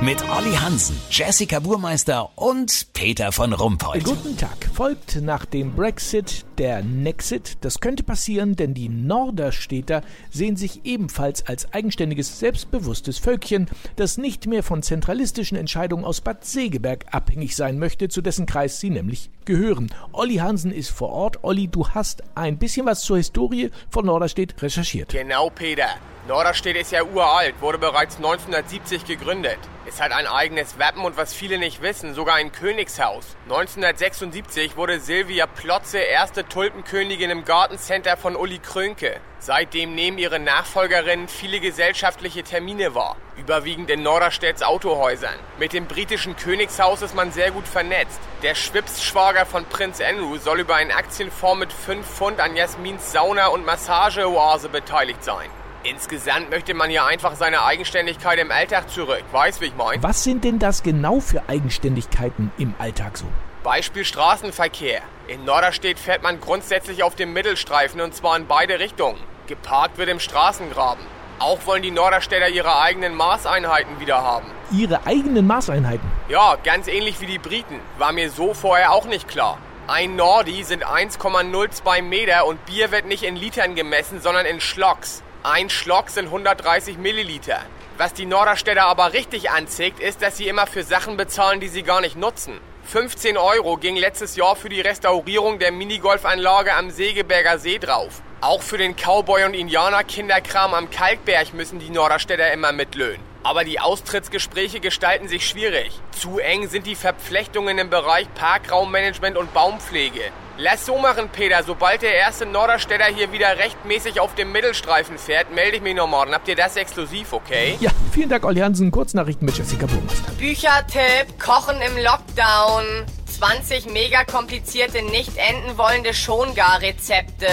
Mit Olli Hansen, Jessica Burmeister und Peter von Rumpold. Guten Tag. Folgt nach dem Brexit der Nexit. Das könnte passieren, denn die Norderstädter sehen sich ebenfalls als eigenständiges, selbstbewusstes Völkchen, das nicht mehr von zentralistischen Entscheidungen aus Bad Segeberg abhängig sein möchte, zu dessen Kreis sie nämlich gehören. Olli Hansen ist vor Ort. Olli, du hast ein bisschen was zur Historie von Norderstedt recherchiert. Genau, Peter. Norderstedt ist ja uralt, wurde bereits 1970 gegründet. Es hat ein eigenes Wappen und was viele nicht wissen, sogar ein Königshaus. 1976 wurde Silvia Plotze erste Tulpenkönigin im Gartencenter von Uli Krönke. Seitdem nehmen ihre Nachfolgerinnen viele gesellschaftliche Termine wahr, überwiegend in Norderstedts Autohäusern. Mit dem britischen Königshaus ist man sehr gut vernetzt. Der Schwips-Schwager von Prinz Andrew soll über einen Aktienfonds mit 5 Pfund an Jasmins Sauna- und Massageoase beteiligt sein. Insgesamt möchte man ja einfach seine Eigenständigkeit im Alltag zurück. Weißt, wie ich mein? Was sind denn das genau für Eigenständigkeiten im Alltag so? Beispiel Straßenverkehr. In Norderstedt fährt man grundsätzlich auf dem Mittelstreifen und zwar in beide Richtungen. Geparkt wird im Straßengraben. Auch wollen die Norderstädter ihre eigenen Maßeinheiten wieder haben. Ihre eigenen Maßeinheiten? Ja, ganz ähnlich wie die Briten. War mir so vorher auch nicht klar. Ein Nordi sind 1,02 Meter und Bier wird nicht in Litern gemessen, sondern in Schlocks. Ein Schlock sind 130 Milliliter. Was die Norderstädter aber richtig anzieht, ist, dass sie immer für Sachen bezahlen, die sie gar nicht nutzen. 15 Euro ging letztes Jahr für die Restaurierung der Minigolfanlage am Segeberger See drauf. Auch für den Cowboy- und Indianer-Kinderkram am Kalkberg müssen die Norderstädter immer mitlöhnen. Aber die Austrittsgespräche gestalten sich schwierig. Zu eng sind die Verflechtungen im Bereich Parkraummanagement und Baumpflege. Lass so machen, Peter. Sobald der erste Norderstädter hier wieder rechtmäßig auf dem Mittelstreifen fährt, melde ich mich noch morgen. Habt ihr das exklusiv, okay? Ja, vielen Dank, Olli Hansen. Kurznachrichten mit Jessica Burmeister. Büchertipp, Kochen im Lockdown. 20 mega komplizierte, nicht enden wollende Schongar-Rezepte.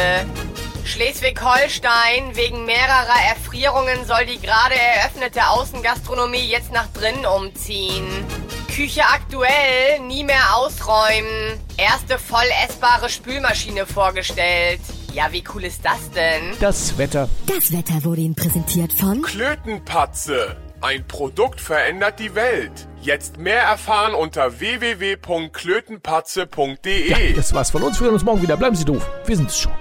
Schleswig-Holstein, wegen mehrerer Erfrierungen soll die gerade eröffnete Außengastronomie jetzt nach drinnen umziehen. Küche aktuell, nie mehr ausräumen. Erste voll essbare Spülmaschine vorgestellt. Ja, wie cool ist das denn? Das Wetter. Das Wetter wurde Ihnen präsentiert von Klötenpatze. Ein Produkt verändert die Welt. Jetzt mehr erfahren unter www.klötenpatze.de. Ja, das war's von uns. Wir hören uns morgen wieder. Bleiben Sie doof. Wir sind's schon.